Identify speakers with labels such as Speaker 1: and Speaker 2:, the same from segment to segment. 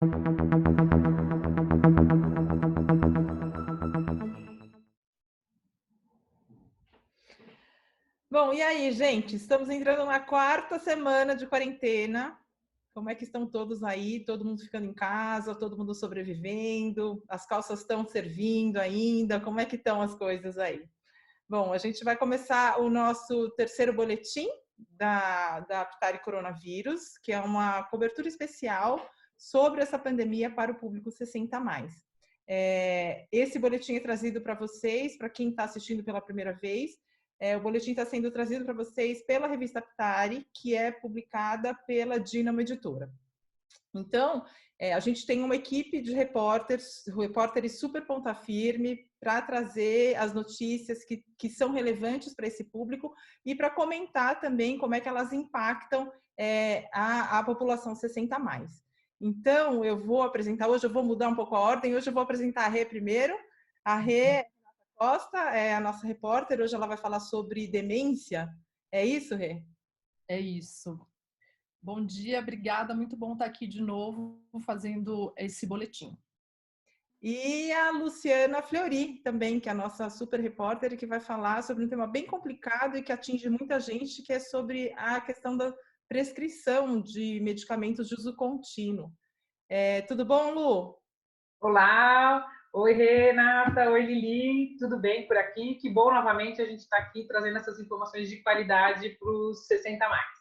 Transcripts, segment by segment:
Speaker 1: Bom, e aí, gente? Estamos entrando na quarta semana de quarentena. Como é que estão todos aí? Todo mundo ficando em casa, todo mundo sobrevivendo? As calças estão servindo ainda? Como é que estão as coisas aí? Bom, a gente vai começar o nosso terceiro boletim da, da Aptari Coronavírus, que é uma cobertura especial sobre essa pandemia para o público 60 mais. É, esse boletim é trazido para vocês, para quem está assistindo pela primeira vez, é, o boletim está sendo trazido para vocês pela revista Ptari, que é publicada pela Dinamo Editora. Então, é, a gente tem uma equipe de repórteres, repórteres super ponta firme, para trazer as notícias que, que são relevantes para esse público e para comentar também como é que elas impactam é, a, a população 60 mais. Então, eu vou apresentar, hoje eu vou mudar um pouco a ordem, hoje eu vou apresentar a Rê primeiro. A Rê Costa é a nossa repórter, hoje ela vai falar sobre demência. É isso, Rê?
Speaker 2: É isso. Bom dia, obrigada, muito bom estar aqui de novo fazendo esse boletim.
Speaker 1: E a Luciana Fleury também, que é a nossa super repórter, que vai falar sobre um tema bem complicado e que atinge muita gente, que é sobre a questão da prescrição de medicamentos de uso contínuo. É, tudo bom, Lu?
Speaker 3: Olá, Oi, Renata. Oi, Lili. Tudo bem por aqui? Que bom novamente a gente estar tá aqui trazendo essas informações de qualidade para os 60 mais.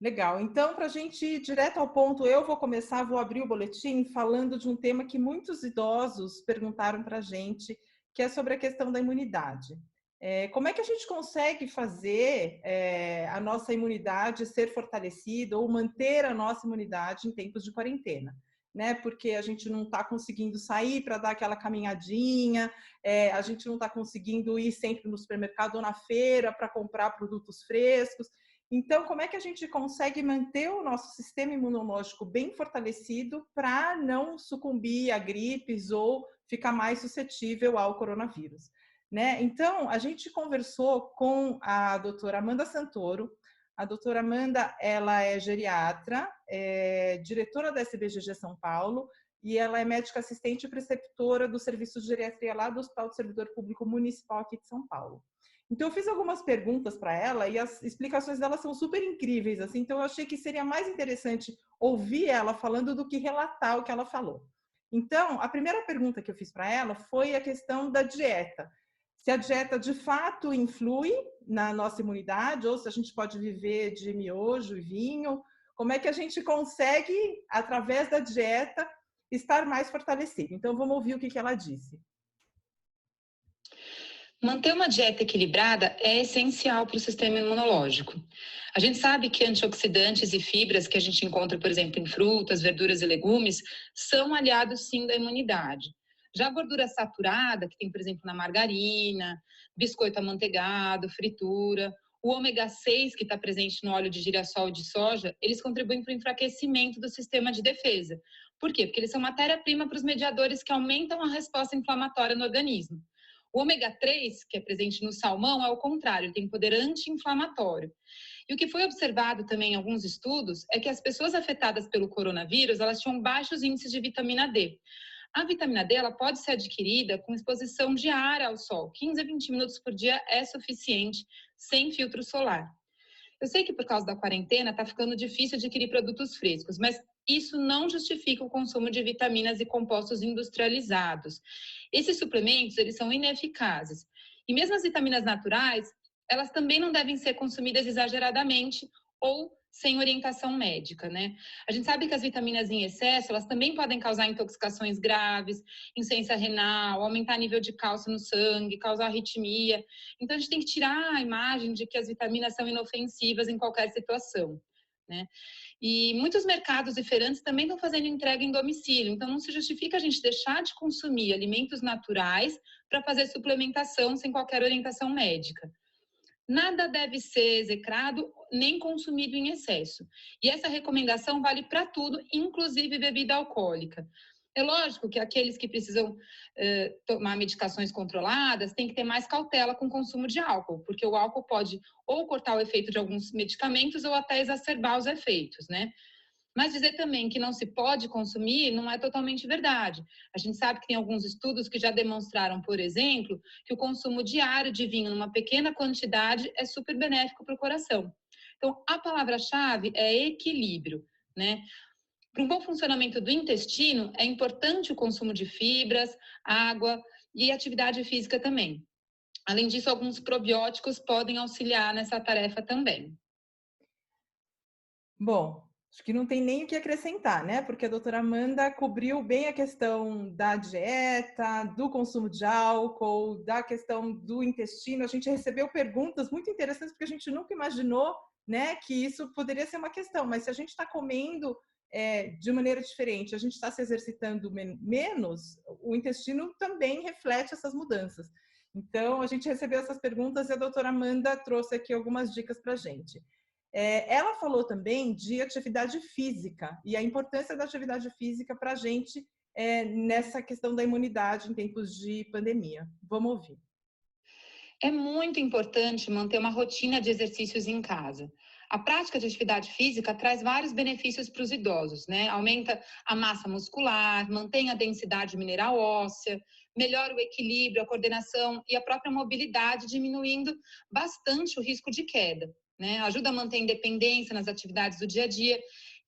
Speaker 1: Legal. Então, para a gente ir direto ao ponto, eu vou começar, vou abrir o boletim falando de um tema que muitos idosos perguntaram para a gente, que é sobre a questão da imunidade. É, como é que a gente consegue fazer é, a nossa imunidade ser fortalecida ou manter a nossa imunidade em tempos de quarentena? né? Porque a gente não está conseguindo sair para dar aquela caminhadinha, é, a gente não está conseguindo ir sempre no supermercado ou na feira para comprar produtos frescos. Então, como é que a gente consegue manter o nosso sistema imunológico bem fortalecido para não sucumbir a gripes ou ficar mais suscetível ao coronavírus? Né? Então, a gente conversou com a doutora Amanda Santoro, a doutora Amanda, ela é geriatra, é diretora da SBGG São Paulo e ela é médica assistente e preceptora do serviço de geriatria lá do Hospital do Servidor Público Municipal aqui de São Paulo. Então eu fiz algumas perguntas para ela e as explicações dela são super incríveis, assim. Então eu achei que seria mais interessante ouvir ela falando do que relatar o que ela falou. Então, a primeira pergunta que eu fiz para ela foi a questão da dieta se a dieta de fato influi na nossa imunidade ou se a gente pode viver de miojo e vinho, como é que a gente consegue, através da dieta, estar mais fortalecido. Então, vamos ouvir o que, ela disse.
Speaker 4: Manter uma dieta equilibrada é essencial para o sistema imunológico. A gente sabe que antioxidantes e fibras que a gente encontra, por exemplo, em frutas, verduras e legumes, são aliados sim da imunidade. Já a gordura saturada, que tem, por exemplo, na margarina, biscoito amanteigado, fritura, o ômega 6, que está presente no óleo de girassol de soja, eles contribuem para o enfraquecimento do sistema de defesa. Por quê? Porque eles são matéria-prima para os mediadores que aumentam a resposta inflamatória no organismo. O ômega 3, que é presente no salmão, é o contrário, tem poder anti-inflamatório. E o que foi observado também em alguns estudos é que as pessoas afetadas pelo coronavírus, elas tinham baixos índices de vitamina D. A vitamina D ela pode ser adquirida com exposição diária ao sol. 15 a 20 minutos por dia é suficiente, sem filtro solar. Eu sei que por causa da quarentena está ficando difícil adquirir produtos frescos, mas isso não justifica o consumo de vitaminas e compostos industrializados. Esses suplementos, eles são ineficazes. E mesmo as vitaminas naturais, elas também não devem ser consumidas exageradamente ou sem orientação médica, né? A gente sabe que as vitaminas em excesso, elas também podem causar intoxicações graves, insuficiência renal, aumentar nível de cálcio no sangue, causar arritmia. Então a gente tem que tirar a imagem de que as vitaminas são inofensivas em qualquer situação, né? E muitos mercados e feirantes também estão fazendo entrega em domicílio, então não se justifica a gente deixar de consumir alimentos naturais para fazer suplementação sem qualquer orientação médica. Nada deve ser execrado nem consumido em excesso. E essa recomendação vale para tudo, inclusive bebida alcoólica. É lógico que aqueles que precisam eh, tomar medicações controladas têm que ter mais cautela com o consumo de álcool, porque o álcool pode ou cortar o efeito de alguns medicamentos ou até exacerbar os efeitos, né? Mas dizer também que não se pode consumir não é totalmente verdade. A gente sabe que tem alguns estudos que já demonstraram, por exemplo, que o consumo diário de vinho numa pequena quantidade é super benéfico para o coração. Então, a palavra-chave é equilíbrio, né? Para um bom funcionamento do intestino, é importante o consumo de fibras, água e atividade física também. Além disso, alguns probióticos podem auxiliar nessa tarefa também.
Speaker 1: Bom, acho que não tem nem o que acrescentar, né? Porque a doutora Amanda cobriu bem a questão da dieta, do consumo de álcool, da questão do intestino. A gente recebeu perguntas muito interessantes, porque a gente nunca imaginou né, que isso poderia ser uma questão, mas se a gente está comendo é, de maneira diferente, a gente está se exercitando men menos, o intestino também reflete essas mudanças. Então, a gente recebeu essas perguntas e a doutora Amanda trouxe aqui algumas dicas para a gente. É, ela falou também de atividade física e a importância da atividade física para a gente é, nessa questão da imunidade em tempos de pandemia. Vamos ouvir.
Speaker 4: É muito importante manter uma rotina de exercícios em casa. A prática de atividade física traz vários benefícios para os idosos, né? Aumenta a massa muscular, mantém a densidade mineral óssea, melhora o equilíbrio, a coordenação e a própria mobilidade, diminuindo bastante o risco de queda, né? Ajuda a manter a independência nas atividades do dia a dia.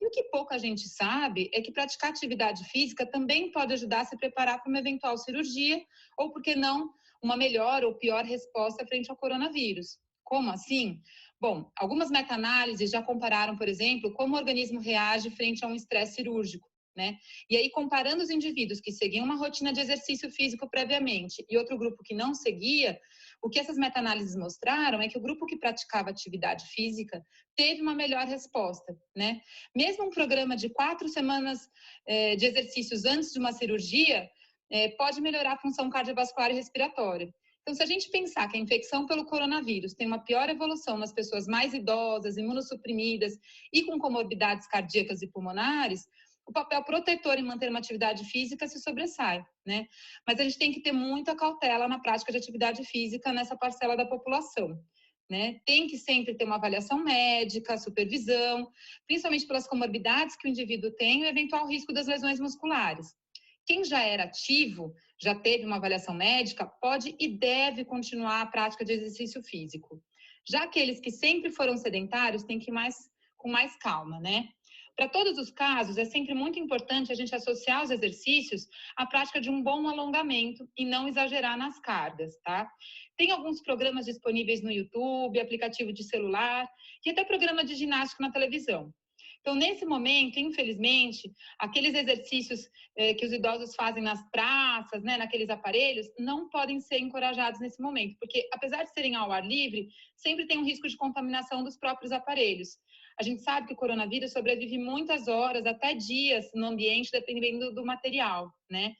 Speaker 4: E o que pouca gente sabe é que praticar atividade física também pode ajudar a se preparar para uma eventual cirurgia ou, por que não, uma melhor ou pior resposta frente ao coronavírus. Como assim? Bom, algumas meta-análises já compararam, por exemplo, como o organismo reage frente a um estresse cirúrgico. Né? E aí, comparando os indivíduos que seguiam uma rotina de exercício físico previamente e outro grupo que não seguia, o que essas meta-análises mostraram é que o grupo que praticava atividade física teve uma melhor resposta, né? Mesmo um programa de quatro semanas eh, de exercícios antes de uma cirurgia é, pode melhorar a função cardiovascular e respiratória. Então, se a gente pensar que a infecção pelo coronavírus tem uma pior evolução nas pessoas mais idosas, imunossuprimidas e com comorbidades cardíacas e pulmonares, o papel protetor em manter uma atividade física se sobressai, né? Mas a gente tem que ter muita cautela na prática de atividade física nessa parcela da população. Né? Tem que sempre ter uma avaliação médica, supervisão, principalmente pelas comorbidades que o indivíduo tem e o eventual risco das lesões musculares. Quem já era ativo, já teve uma avaliação médica, pode e deve continuar a prática de exercício físico. Já aqueles que sempre foram sedentários têm que ir mais com mais calma, né? Para todos os casos, é sempre muito importante a gente associar os exercícios à prática de um bom alongamento e não exagerar nas cargas, tá? Tem alguns programas disponíveis no YouTube, aplicativo de celular e até programa de ginástica na televisão. Então, nesse momento, infelizmente, aqueles exercícios eh, que os idosos fazem nas praças, né, naqueles aparelhos, não podem ser encorajados nesse momento, porque apesar de serem ao ar livre, sempre tem um risco de contaminação dos próprios aparelhos. A gente sabe que o coronavírus sobrevive muitas horas, até dias, no ambiente, dependendo do material, né?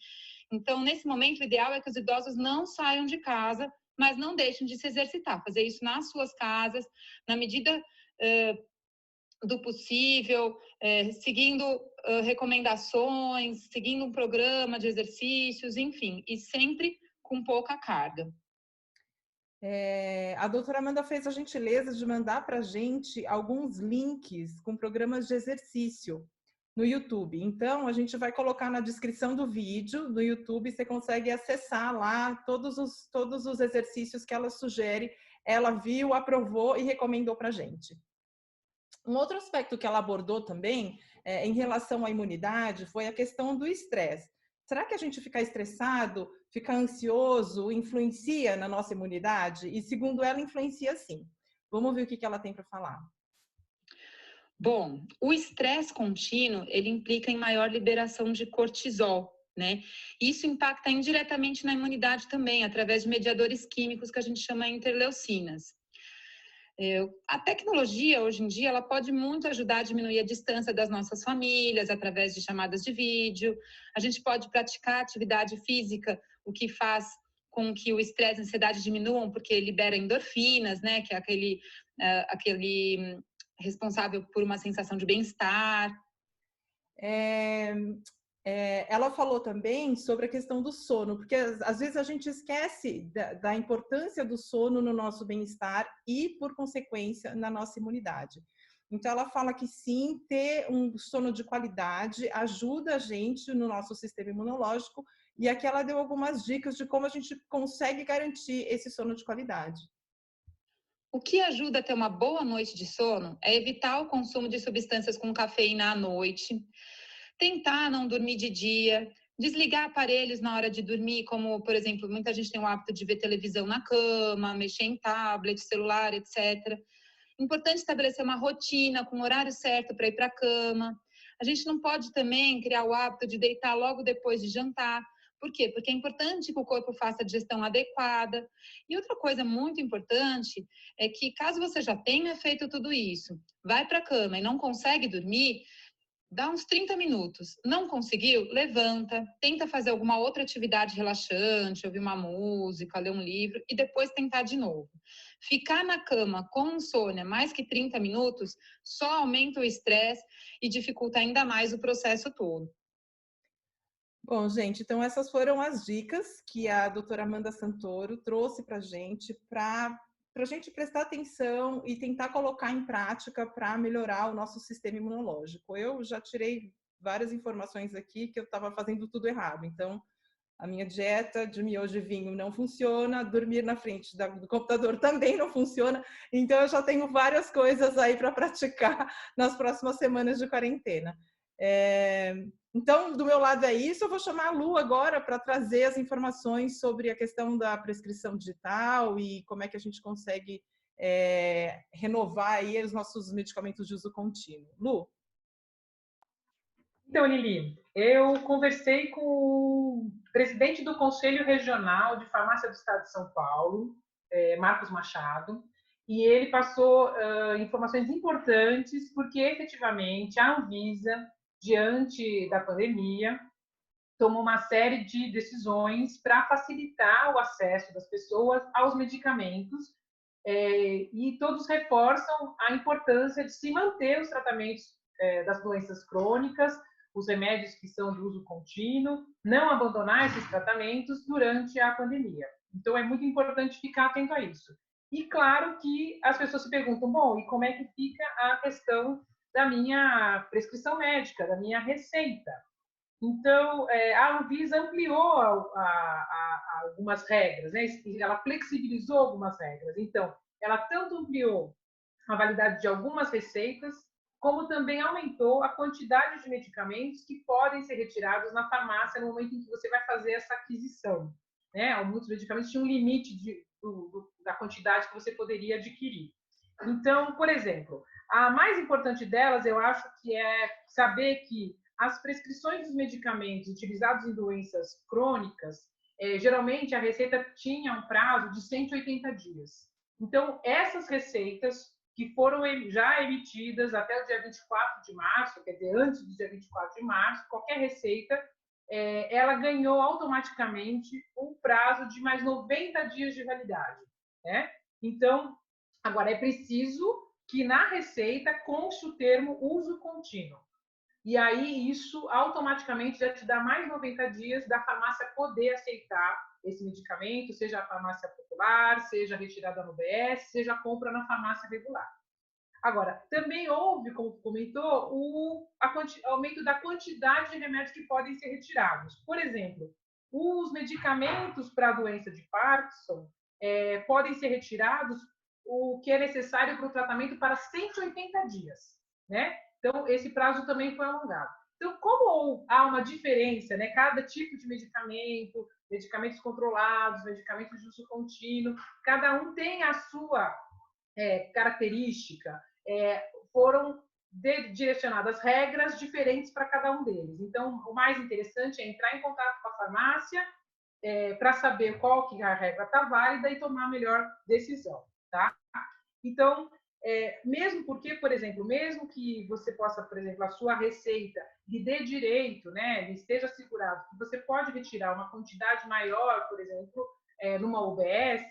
Speaker 4: Então, nesse momento, o ideal é que os idosos não saiam de casa, mas não deixem de se exercitar, fazer isso nas suas casas, na medida uh, do possível, é, seguindo uh, recomendações, seguindo um programa de exercícios, enfim, e sempre com pouca carga.
Speaker 1: É, a doutora Amanda fez a gentileza de mandar para a gente alguns links com programas de exercício no YouTube. Então, a gente vai colocar na descrição do vídeo no YouTube, você consegue acessar lá todos os, todos os exercícios que ela sugere. Ela viu, aprovou e recomendou para a gente. Um outro aspecto que ela abordou também, é, em relação à imunidade, foi a questão do estresse. Será que a gente ficar estressado, ficar ansioso, influencia na nossa imunidade? E segundo ela, influencia sim. Vamos ver o que ela tem para falar.
Speaker 4: Bom, o estresse contínuo, ele implica em maior liberação de cortisol, né? Isso impacta indiretamente na imunidade também, através de mediadores químicos que a gente chama interleucinas. A tecnologia, hoje em dia, ela pode muito ajudar a diminuir a distância das nossas famílias através de chamadas de vídeo. A gente pode praticar atividade física, o que faz com que o estresse e a ansiedade diminuam, porque libera endorfinas, né? Que é aquele, uh, aquele responsável por uma sensação de bem-estar.
Speaker 1: É, é, ela falou também sobre a questão do sono, porque às vezes a gente esquece da, da importância do sono no nosso bem-estar e, por consequência, na nossa imunidade. Então, ela fala que sim, ter um sono de qualidade ajuda a gente no nosso sistema imunológico. E aqui ela deu algumas dicas de como a gente consegue garantir esse sono de qualidade.
Speaker 4: O que ajuda a ter uma boa noite de sono é evitar o consumo de substâncias com cafeína à noite, tentar não dormir de dia, desligar aparelhos na hora de dormir, como, por exemplo, muita gente tem o hábito de ver televisão na cama, mexer em tablet, celular, etc. Importante estabelecer uma rotina com o horário certo para ir para a cama. A gente não pode também criar o hábito de deitar logo depois de jantar. Por quê? Porque é importante que o corpo faça a digestão adequada. E outra coisa muito importante é que, caso você já tenha feito tudo isso, vai para a cama e não consegue dormir, dá uns 30 minutos. Não conseguiu? Levanta, tenta fazer alguma outra atividade relaxante, ouvir uma música, ler um livro e depois tentar de novo. Ficar na cama com insônia mais que 30 minutos só aumenta o estresse e dificulta ainda mais o processo todo.
Speaker 1: Bom, gente, então essas foram as dicas que a doutora Amanda Santoro trouxe para a gente para a gente prestar atenção e tentar colocar em prática para melhorar o nosso sistema imunológico. Eu já tirei várias informações aqui que eu estava fazendo tudo errado. Então, a minha dieta de miojo e vinho não funciona, dormir na frente do computador também não funciona. Então, eu já tenho várias coisas aí para praticar nas próximas semanas de quarentena. É, então, do meu lado é isso. Eu vou chamar a Lu agora para trazer as informações sobre a questão da prescrição digital e como é que a gente consegue é, renovar aí os nossos medicamentos de uso contínuo. Lu?
Speaker 3: Então, Lili, eu conversei com o presidente do Conselho Regional de Farmácia do Estado de São Paulo, é, Marcos Machado, e ele passou uh, informações importantes, porque efetivamente a Anvisa diante da pandemia, tomou uma série de decisões para facilitar o acesso das pessoas aos medicamentos é, e todos reforçam a importância de se manter os tratamentos é, das doenças crônicas, os remédios que são de uso contínuo, não abandonar esses tratamentos durante a pandemia. Então é muito importante ficar atento a isso. E claro que as pessoas se perguntam, bom, e como é que fica a questão da minha prescrição médica, da minha receita. Então, é, a Anvisa ampliou a, a, a, algumas regras, né? ela flexibilizou algumas regras. Então, ela tanto ampliou a validade de algumas receitas, como também aumentou a quantidade de medicamentos que podem ser retirados na farmácia no momento em que você vai fazer essa aquisição. Né? Muitos medicamentos tinham um limite de, do, do, da quantidade que você poderia adquirir. Então, por exemplo, a mais importante delas, eu acho que é saber que as prescrições dos medicamentos utilizados em doenças crônicas, é, geralmente a receita tinha um prazo de 180 dias. Então, essas receitas que foram já emitidas até o dia 24 de março, quer dizer, antes do dia 24 de março, qualquer receita, é, ela ganhou automaticamente um prazo de mais 90 dias de validade. Né? Então, agora é preciso que na receita conste o termo uso contínuo. E aí isso automaticamente já te dá mais 90 dias da farmácia poder aceitar esse medicamento, seja a farmácia popular, seja retirada no BS, seja compra na farmácia regular. Agora, também houve, como comentou, o aumento da quantidade de remédios que podem ser retirados. Por exemplo, os medicamentos para a doença de Parkinson é, podem ser retirados o que é necessário para o tratamento para 180 dias, né? Então, esse prazo também foi alongado. Então, como há uma diferença, né? Cada tipo de medicamento, medicamentos controlados, medicamentos de uso contínuo, cada um tem a sua é, característica, é, foram direcionadas regras diferentes para cada um deles. Então, o mais interessante é entrar em contato com a farmácia é, para saber qual que a regra está válida e tomar a melhor decisão tá? Então, é, mesmo porque, por exemplo, mesmo que você possa, por exemplo, a sua receita lhe dê direito, né, lhe esteja assegurado que você pode retirar uma quantidade maior, por exemplo, é, numa UBS,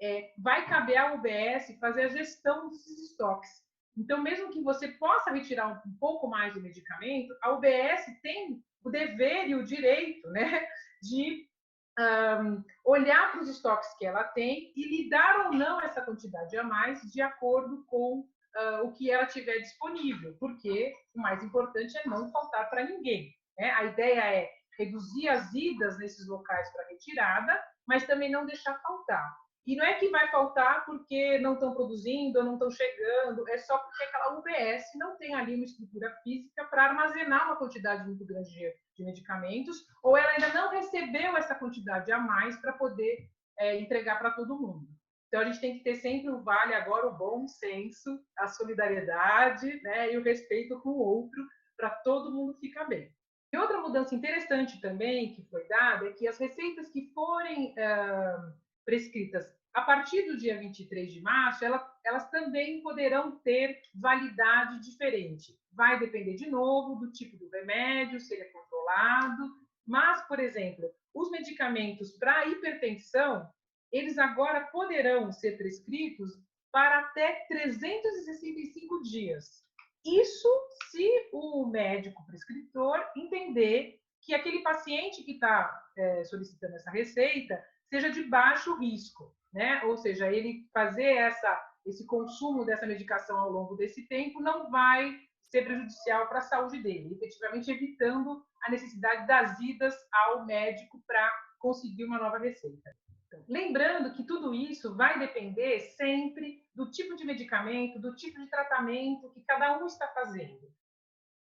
Speaker 3: é, vai caber à UBS fazer a gestão desses estoques. Então, mesmo que você possa retirar um, pouco mais do medicamento, a UBS tem o dever e o direito, né, de um, olhar para os estoques que ela tem e lhe dar ou não essa quantidade a mais de acordo com uh, o que ela tiver disponível, porque o mais importante é não faltar para ninguém. Né? A ideia é reduzir as idas nesses locais para retirada, mas também não deixar faltar. E não é que vai faltar porque não estão produzindo ou não estão chegando, é só porque aquela UBS não tem ali uma estrutura física para armazenar uma quantidade muito grande de, medicamentos, ou ela ainda não recebeu essa quantidade a mais para poder é, entregar para todo mundo. Então a gente tem que ter sempre o vale agora o bom senso, a solidariedade né, e o respeito com o outro para todo mundo ficar bem. E outra mudança interessante também que foi dada é que as receitas que forem uh, prescritas a partir do dia 23 de março, elas, elas também poderão ter validade diferente. Vai depender, de novo, do tipo do remédio, se ele é controlado. Mas, por exemplo, os medicamentos para hipertensão, eles agora poderão ser prescritos para até 365 dias. Isso se o médico prescritor entender que aquele paciente que está é, solicitando essa receita seja de baixo risco, né? Ou seja, ele fazer essa, esse consumo dessa medicação ao longo desse tempo não vai ser prejudicial para a saúde dele, efetivamente evitando a necessidade das idas ao médico para conseguir uma nova receita. Então, lembrando que tudo isso vai depender sempre do tipo de medicamento, do tipo de tratamento que cada um está fazendo.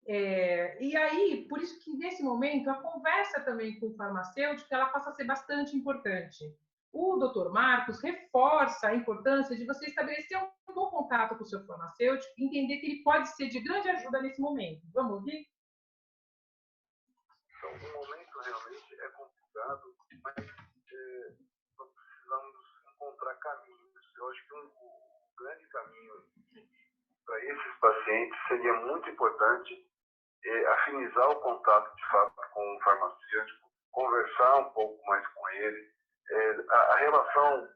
Speaker 3: É, e aí, por isso que nesse momento a conversa também com o farmacêutico ela passa a ser bastante importante. O Dr. Marcos reforça a importância de você estabelecer um bom contato com o seu farmacêutico e entender que ele pode ser de grande ajuda nesse momento. Vamos ouvir?
Speaker 5: Então, o momento realmente é complicado, mas é, nós precisamos encontrar caminhos. Eu acho que um, um grande caminho para esses pacientes seria muito importante é, afinizar o contato de fato com o farmacêutico, conversar um pouco mais com ele. É, a, a, relação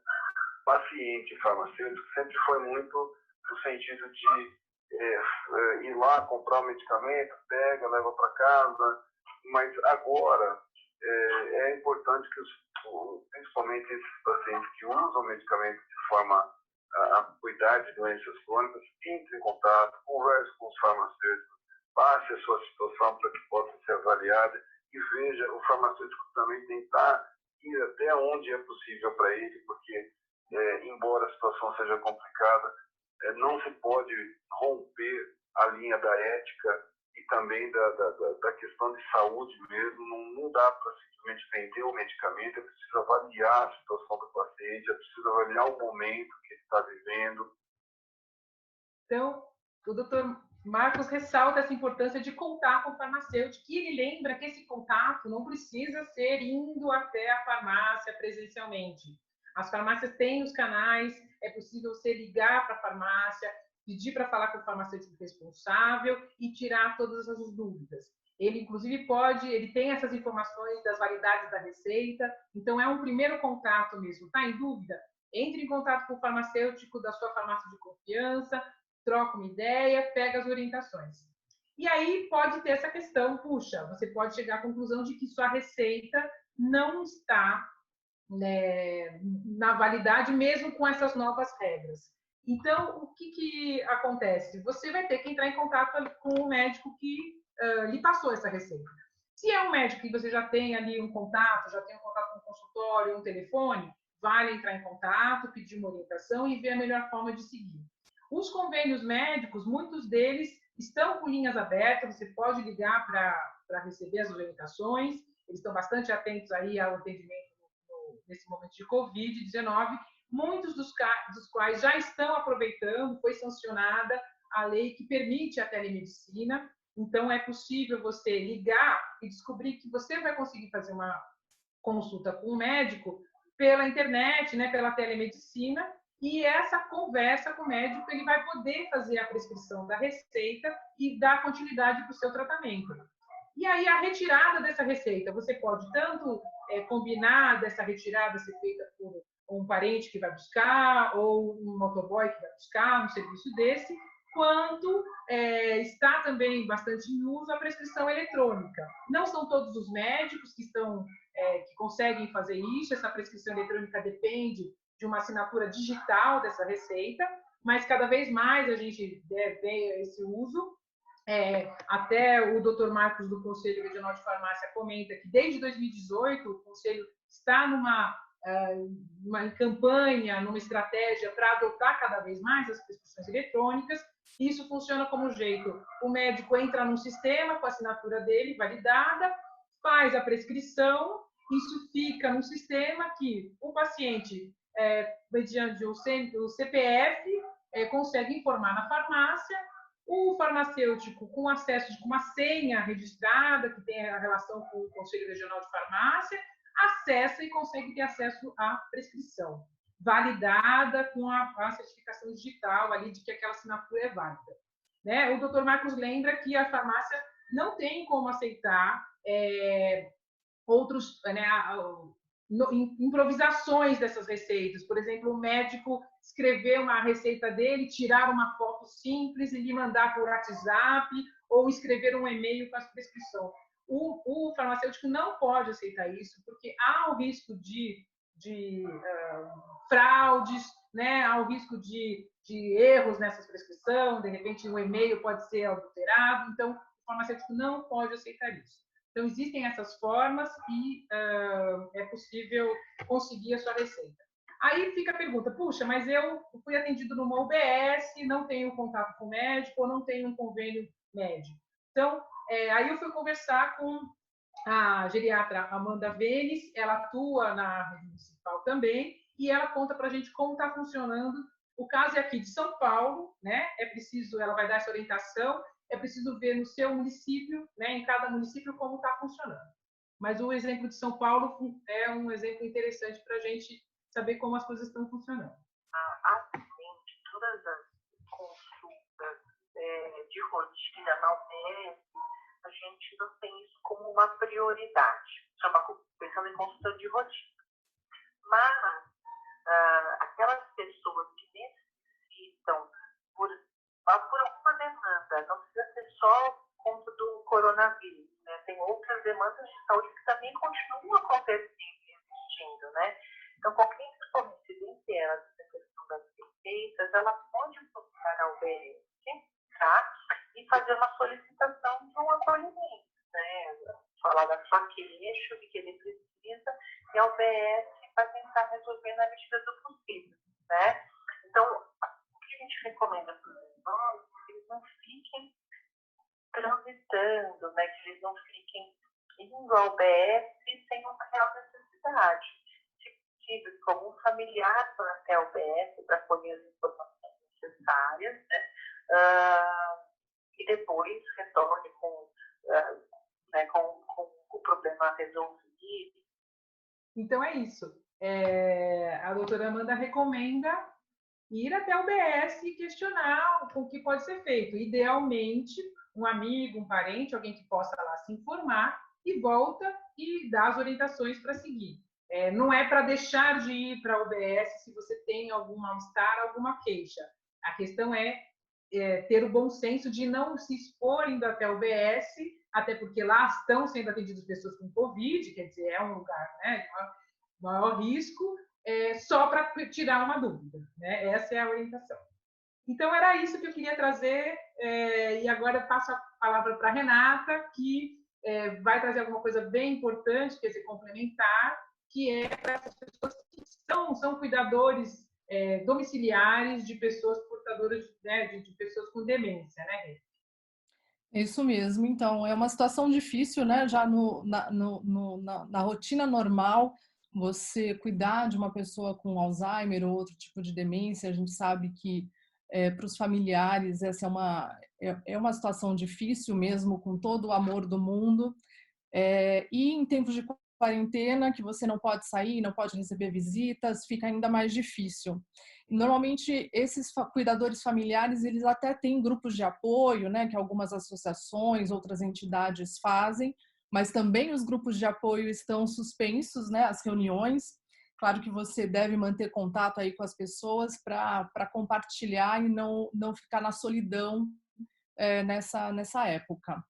Speaker 5: paciente-farmacêutico sempre foi muito no sentido de é, ir lá comprar o medicamento, pega, leva para casa, mas agora é, importante que os, principalmente esses pacientes que usam o medicamento de forma a, cuidar de doenças crônicas, entrem em contato, converse com os farmacêuticos, passe a sua situação para que possa ser avaliada e veja, o farmacêutico também tentar ir até onde é possível para ele, porque, é, embora a situação seja complicada, é, não se pode romper a linha da ética e também da, da, da questão de saúde mesmo. Não, não dá para simplesmente vender o medicamento, é preciso avaliar a situação do paciente, é preciso avaliar o momento que ele está vivendo.
Speaker 3: Então, o doutor Marcos ressalta essa importância de contar com o farmacêutico e ele lembra que esse contato não precisa ser indo até a farmácia presencialmente. As farmácias têm os canais, é possível você ligar para a farmácia, pedir para falar com o farmacêutico responsável e tirar todas as dúvidas. Ele, inclusive, pode, ele tem essas informações das validades da receita, então é um primeiro contato mesmo. Está em dúvida? Entre em contato com o farmacêutico da sua farmácia de confiança, troca uma ideia, pega as orientações. E aí pode ter essa questão, puxa, você pode chegar à conclusão de que sua receita não está né, na validade mesmo com essas novas regras. Então, o que, que acontece? Você vai ter que entrar em contato com o médico que uh, lhe passou essa receita. Se é um médico que você já tem ali um contato, já tem um contato com um consultório, um telefone, vale entrar em contato, pedir uma orientação e ver a melhor forma de seguir. Os convênios médicos, muitos deles estão com linhas abertas, você pode ligar para receber as orientações, eles estão bastante atentos aí ao atendimento no, nesse momento de Covid-19, muitos dos, dos quais já estão aproveitando, foi sancionada a lei que permite a telemedicina, então é possível você ligar e descobrir que você vai conseguir fazer uma consulta com o médico pela internet, né, pela telemedicina, e essa conversa com o médico, ele vai poder fazer a prescrição da receita e dar continuidade para o seu tratamento. E aí, a retirada dessa receita, você pode tanto é, combinar dessa retirada ser feita por um parente que vai buscar, ou um motoboy que vai buscar, um serviço desse, quanto é, está também bastante em uso a prescrição eletrônica. Não são todos os médicos que estão é, que conseguem fazer isso, essa prescrição eletrônica depende de uma assinatura digital dessa receita, mas cada vez mais a gente vê esse uso. É, até o Dr. Marcos do Conselho Regional de Farmácia comenta que desde 2018 o Conselho está numa uma campanha, numa estratégia para adotar cada vez mais as prescrições eletrônicas. Isso funciona como jeito: o médico entra num sistema com a assinatura dele validada, faz a prescrição, isso fica num sistema que o paciente, é, mediante o CPF, é, consegue informar na farmácia, o farmacêutico com acesso de uma senha registrada, que tem a relação com o Conselho Regional de Farmácia, acessa e consegue ter acesso à prescrição, validada com a, a certificação digital ali de que aquela assinatura é válida. Né? O doutor Marcos lembra que a farmácia não tem como aceitar é, outros né, no, improvisações dessas receitas. Por exemplo, o médico escrever uma receita dele, tirar uma foto simples e lhe mandar por WhatsApp ou escrever um e-mail com a prescrição o, o farmacêutico não pode aceitar isso, porque há o risco de, de uh, fraudes, né? há o risco de, de erros nessa prescrição, de repente um e-mail pode ser adulterado, então o farmacêutico não pode aceitar isso. Então, existem essas formas e uh, é possível conseguir a sua receita. Aí fica a pergunta, puxa, mas eu fui atendido numa UBS, não tenho contato com o médico ou não tenho um convênio médico. Então, é, aí eu fui conversar com a geriatra Amanda Vênis, ela atua na rede municipal também, e ela conta para a gente como está funcionando. O caso é aqui de São Paulo, né? É preciso, ela vai dar essa orientação, é preciso ver no seu município, né? Em cada município como está funcionando. Mas o exemplo de São Paulo é um exemplo interessante para a gente saber como as coisas estão funcionando.
Speaker 6: Atualmente, todas as consultas é, de rotina na UBS a gente não tem isso como uma prioridade, pensando em consulta de rotina. Mas ah, aquelas pessoas que necessitam, por, ah, por alguma demanda, não precisa ser só conta do coronavírus, né? tem outras demandas de saúde que também continuam
Speaker 3: feito. Idealmente, um amigo, um parente, alguém que possa lá se informar e volta e dá as orientações para seguir. É, não é para deixar de ir para o OBS se você tem algum mal-estar, alguma queixa. A questão é é, ter o bom senso de não se expor indo até o BS, até porque lá estão sendo atendidas pessoas com Covid, quer dizer, é um lugar né, de maior risco, é, só para tirar uma dúvida. Né? Essa é a orientação. Então, era isso que eu queria trazer, é, e agora eu passo a palavra para a Renata, que é, vai trazer alguma coisa bem importante, quer dizer, complementar, que é para essas pessoas que são, são cuidadores é, domiciliares de pessoas portadoras né, de, de, pessoas com demência, né,
Speaker 2: Isso mesmo. Então, é uma situação difícil, né? Já no, na, no, no, na, na, rotina normal, você cuidar de uma pessoa com Alzheimer ou outro tipo de demência, a gente sabe que é, para os familiares essa é uma, é, é, uma situação difícil mesmo, com todo o amor do mundo. É, e em tempos de quarentena, que você não pode sair, não pode receber visitas, fica ainda mais difícil. Normalmente, esses cuidadores familiares, eles até têm grupos de apoio, né, que algumas associações, outras entidades fazem, mas também os grupos de apoio estão suspensos, né, as reuniões. Claro que você deve manter contato aí com as pessoas para compartilhar e não, não ficar na solidão é, nessa, nessa época.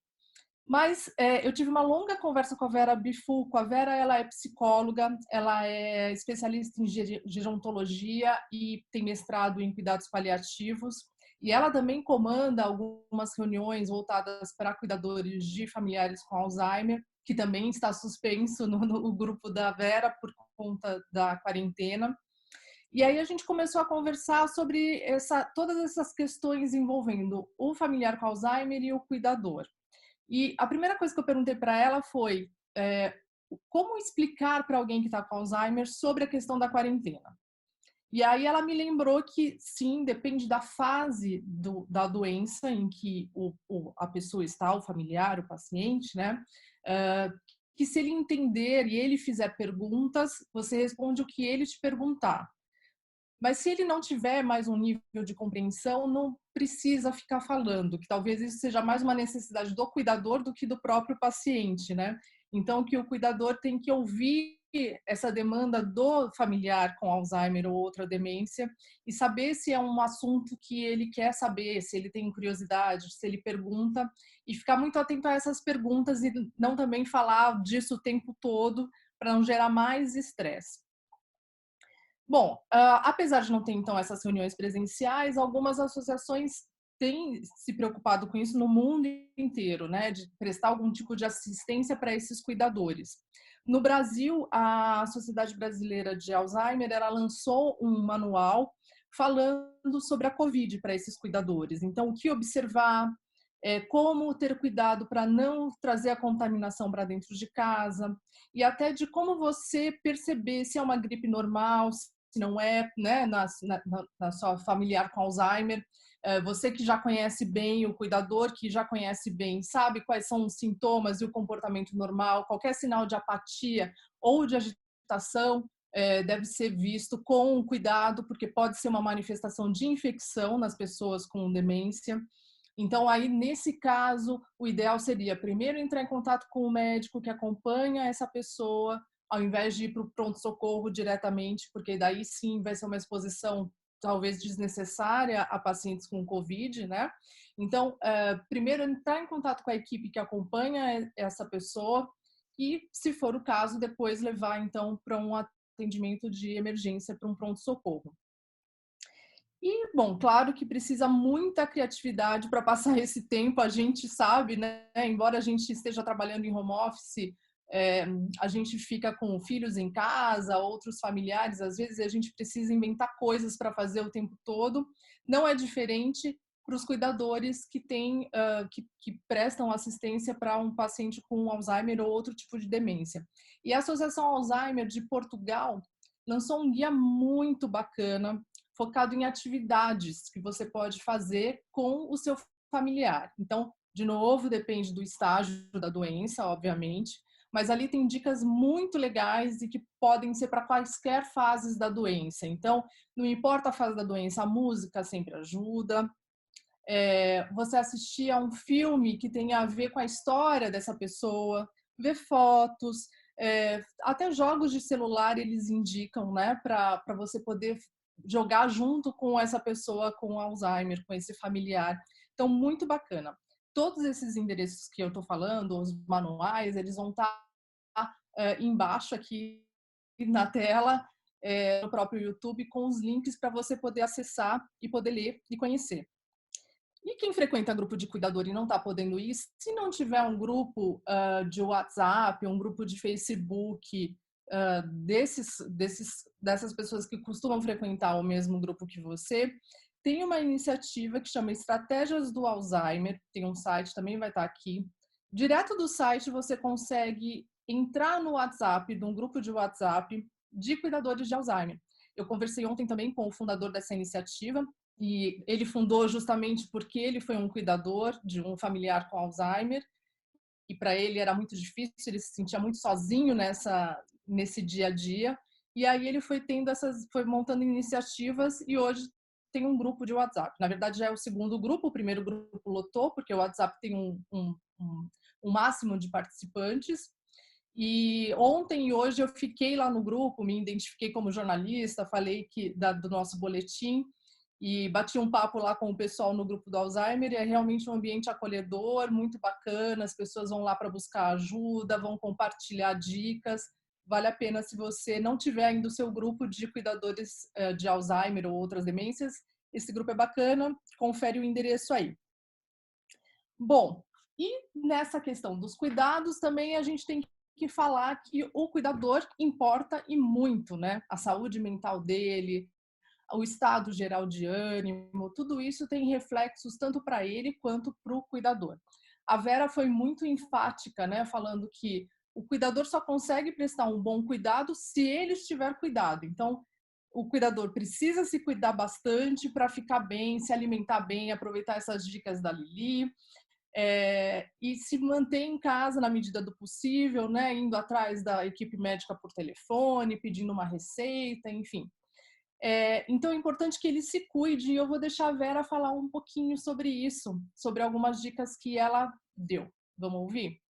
Speaker 2: Mas é, eu tive uma longa conversa com a Vera Bifuco. A Vera ela é psicóloga, ela é especialista em gerontologia e tem mestrado em cuidados paliativos. E ela também comanda algumas reuniões voltadas para cuidadores de familiares com Alzheimer, que também está suspenso no, no grupo da Vera por conta da quarentena. E aí a gente começou a conversar sobre essa, todas essas questões envolvendo o familiar com Alzheimer e o cuidador. E a primeira coisa que eu perguntei para ela foi é, como explicar para alguém que está com Alzheimer sobre a questão da quarentena. E aí ela me lembrou que sim, depende da fase do, da doença em que o, o, a pessoa está, o familiar, o paciente, né? Uh, que se ele entender e ele fizer perguntas, você responde o que ele te perguntar. Mas se ele não tiver mais um nível de compreensão, não precisa ficar falando, que talvez isso seja mais uma necessidade do cuidador do que do próprio paciente, né? Então, que o cuidador tem que ouvir essa demanda do familiar com Alzheimer ou outra demência e saber se é um assunto que ele quer saber, se ele tem curiosidade, se ele pergunta e ficar muito atento a essas perguntas e não também falar disso o tempo todo para não gerar mais estresse. Bom, uh, apesar de não ter então essas reuniões presenciais, algumas associações têm se preocupado com isso no mundo inteiro, né, de prestar algum tipo de assistência para esses cuidadores. No Brasil, a Sociedade Brasileira de Alzheimer ela lançou um manual falando sobre a COVID para esses cuidadores. Então, o que observar, é, como ter cuidado para não trazer a contaminação para dentro de casa e até de como você perceber se é uma gripe normal, se não é, né, na, na, na sua familiar com Alzheimer. É, você que já conhece bem o cuidador, que já conhece bem, sabe quais são os sintomas e o comportamento normal, qualquer sinal de apatia ou de agitação é, deve ser visto com cuidado, porque pode ser uma manifestação de infecção nas pessoas com demência. Então, aí, nesse caso, o ideal seria primeiro entrar em contato com o médico que acompanha essa pessoa, ao invés de ir para o pronto-socorro diretamente, porque daí sim vai ser uma exposição talvez desnecessária a pacientes com Covid, né? Então, é, primeiro entrar em contato com a equipe que acompanha essa pessoa e, se for o caso, depois levar então para um atendimento de emergência, para um pronto-socorro. E, bom, claro que precisa muita criatividade para passar esse tempo, a gente sabe, né? Embora a gente esteja trabalhando em home office, é, a gente fica com filhos em casa, outros familiares, às vezes a gente precisa inventar coisas para fazer o tempo todo. Não é diferente para os cuidadores que têm, uh, que, que, prestam assistência para um paciente com Alzheimer ou outro tipo de demência. E a Associação Alzheimer de Portugal lançou um guia muito bacana, focado em atividades que você pode fazer com o seu familiar. Então, de novo, depende do estágio da doença, obviamente, mas ali tem dicas muito legais e que podem ser para quaisquer fases da doença. Então, não importa a fase da doença, a música sempre ajuda. É, você assistir a um filme que tenha a ver com a história dessa pessoa, ver fotos, é, até jogos de celular eles indicam, né, para você poder jogar junto com essa pessoa com Alzheimer, com esse familiar. Então, muito bacana todos esses endereços que eu estou falando, os manuais, eles vão estar tá, é, embaixo aqui na tela, é, no próprio YouTube, com os links para você poder acessar e poder ler e conhecer. E quem frequenta grupo de cuidador e não está podendo ir, se não tiver um grupo uh, de WhatsApp, um grupo de Facebook, uh, desses, desses, dessas pessoas que costumam frequentar o mesmo grupo que você, tem uma iniciativa que chama Estratégias do Alzheimer, tem um site, também vai estar aqui. Direto do site você consegue entrar no WhatsApp, de um grupo de WhatsApp de cuidadores de Alzheimer. Eu conversei ontem também com o fundador dessa iniciativa e ele fundou justamente porque ele foi um cuidador de um familiar com Alzheimer e para ele era muito difícil, ele se sentia muito sozinho nessa nesse dia a dia. E aí ele foi tendo essas, foi montando iniciativas e hoje tem um grupo de WhatsApp. Na verdade, já é o segundo grupo. O primeiro grupo lotou, porque o WhatsApp tem um, um, um, um máximo de participantes. E ontem e hoje eu fiquei lá no grupo, me identifiquei como jornalista, falei que da, do nosso boletim e bati um papo lá com o pessoal no grupo do Alzheimer e é realmente um ambiente acolhedor, muito bacana, as pessoas vão lá para buscar ajuda, vão compartilhar dicas. Vale a pena se você não tiver ainda o seu grupo de cuidadores eh, de Alzheimer ou outras demências, esse grupo é bacana, confere o endereço aí. Bom, e nessa questão dos cuidados também a gente tem que falar que o cuidador importa e muito, né? A saúde mental dele, o estado geral de ânimo, tudo isso tem reflexos tanto para ele quanto para o cuidador. A Vera foi muito enfática, né, falando que o cuidador só consegue prestar um bom cuidado se ele estiver cuidado. Então, o cuidador precisa se cuidar bastante para ficar bem, se alimentar bem, aproveitar essas dicas da Lili. É, e se manter em casa na medida do possível, né, indo atrás da equipe médica por telefone, pedindo uma receita, enfim. É, então é importante que ele se cuide e eu vou deixar a Vera falar um pouquinho sobre isso, sobre algumas dicas que ela deu. Vamos ouvir?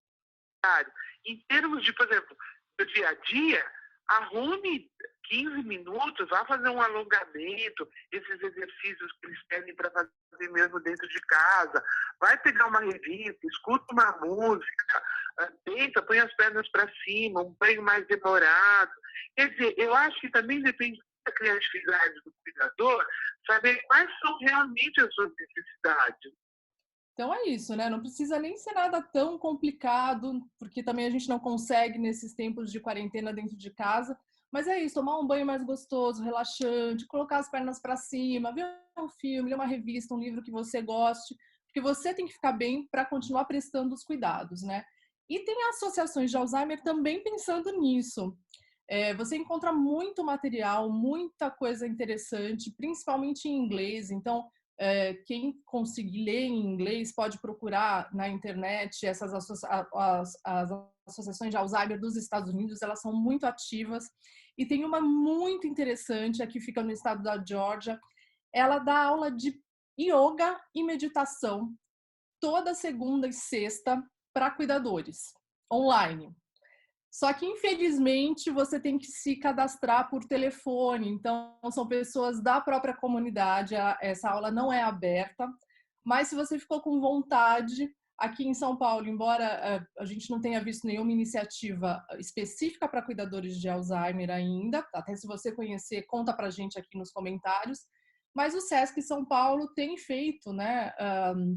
Speaker 7: Em termos de, por exemplo, do dia a dia, arrume 15 minutos, vá fazer um alongamento, esses exercícios que eles pedem para fazer mesmo dentro de casa. Vai pegar uma revista, escuta uma música, tenta, põe as pernas para cima, um banho mais demorado. Quer dizer, eu acho que também depende da criatividade do cuidador, saber quais são realmente as suas necessidades.
Speaker 2: Então é isso, né? Não precisa nem ser nada tão complicado, porque também a gente não consegue nesses tempos de quarentena dentro de casa. Mas é isso, tomar um banho mais gostoso, relaxante, colocar as pernas para cima, ver um filme, ler uma revista, um livro que você goste, porque você tem que ficar bem para continuar prestando os cuidados, né? E tem associações de Alzheimer também pensando nisso. É, você encontra muito material, muita coisa interessante, principalmente em inglês. Então, é, quem conseguir ler em inglês pode procurar na internet essas associa as, as associações de Alzheimer dos Estados Unidos, elas são muito ativas. E tem uma muito interessante, aqui fica no estado da Georgia. Ela dá aula de yoga e meditação toda segunda e sexta para cuidadores, online. Só que, infelizmente, você tem que se cadastrar por telefone. Então, são pessoas da própria comunidade. Essa aula não é aberta. Mas, se você ficou com vontade, aqui em São Paulo, embora eh, a gente não tenha visto nenhuma iniciativa específica para cuidadores de Alzheimer ainda, até se você conhecer, conta para a gente aqui nos comentários. Mas o SESC São Paulo tem feito, né,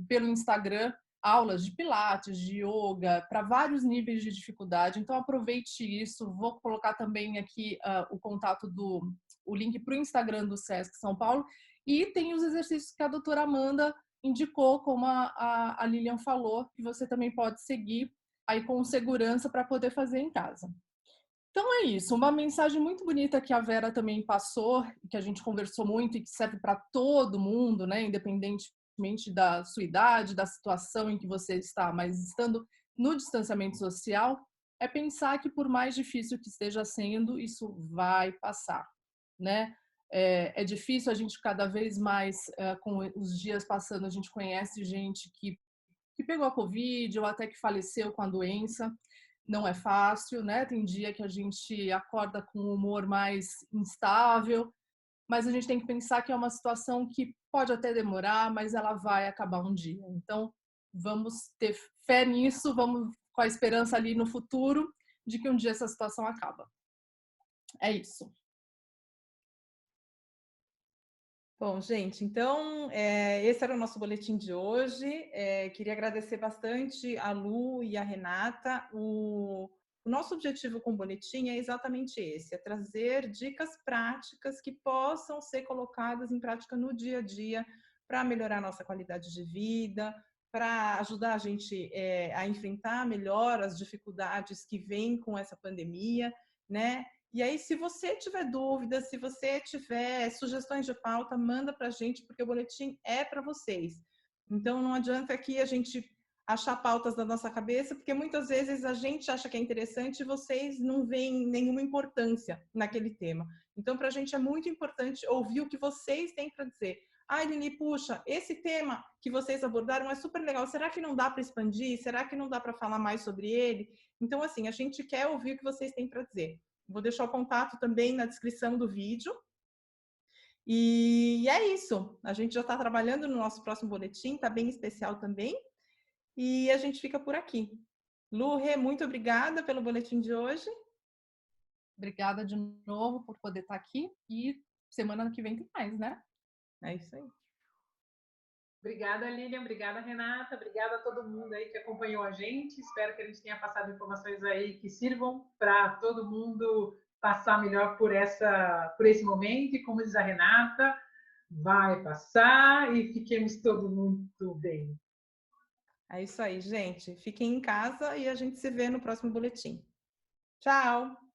Speaker 2: pelo Instagram, aulas de pilates, de yoga, para vários níveis de dificuldade. Então aproveite isso. Vou colocar também aqui uh, o contato do o link para o Instagram do Sesc São Paulo e tem os exercícios que a doutora Amanda indicou, como a, a, a Lilian falou, que você também pode seguir aí com segurança para poder fazer em casa. Então é isso, uma mensagem muito bonita que a Vera também passou, que a gente conversou muito e que serve para todo mundo, né, independente independentemente da sua idade, da situação em que você está, mas estando no distanciamento social, é pensar que por mais difícil que esteja sendo, isso vai passar, né? É, é difícil a gente cada vez mais, é, com os dias passando, a gente conhece gente que, que pegou a Covid ou até que faleceu com a doença. Não é fácil, né? Tem dia que a gente acorda com um humor mais instável, mas a gente tem que pensar que é uma situação que pode até demorar, mas ela vai acabar um dia. Então, vamos ter fé nisso, vamos com a esperança ali no futuro de que um dia essa situação acaba. É isso.
Speaker 1: Bom, gente, então é, esse era o nosso boletim de hoje. É, queria agradecer bastante a Lu e a Renata. O, o nosso objetivo com o boletim é exatamente esse: é trazer dicas práticas que possam ser colocadas em prática no dia a dia para melhorar a nossa qualidade de vida, para ajudar a gente é, a enfrentar melhor as dificuldades que vêm com essa pandemia, né? E aí, se você tiver dúvidas, se você tiver sugestões de pauta, manda para a gente, porque o boletim é para vocês. Então, não adianta aqui a gente achar pautas da nossa cabeça, porque muitas vezes a gente acha que é interessante e vocês não veem nenhuma importância naquele tema. Então, para a gente é muito importante ouvir o que vocês têm para dizer. Ah, Lili, puxa, esse tema que vocês abordaram é super legal. Será que não dá para expandir? Será que não dá para falar mais sobre ele? Então, assim, a gente quer ouvir o que vocês têm para dizer. Vou deixar o contato também na descrição do vídeo. E é isso. A gente já está trabalhando no nosso próximo boletim, está bem especial também. E a gente fica por aqui. Lu, Rê, muito obrigada pelo boletim de hoje.
Speaker 2: Obrigada de novo por poder estar aqui e semana que vem tem mais, né?
Speaker 1: É isso aí.
Speaker 3: Obrigada, Lilian. Obrigada, Renata. Obrigada a todo mundo aí que acompanhou a gente. Espero que a gente tenha passado informações aí que sirvam para todo mundo passar melhor por, essa, por esse momento. E como diz a Renata, vai passar e fiquemos todos muito bem.
Speaker 1: É isso aí, gente. Fiquem em casa e a gente se vê no próximo boletim. Tchau!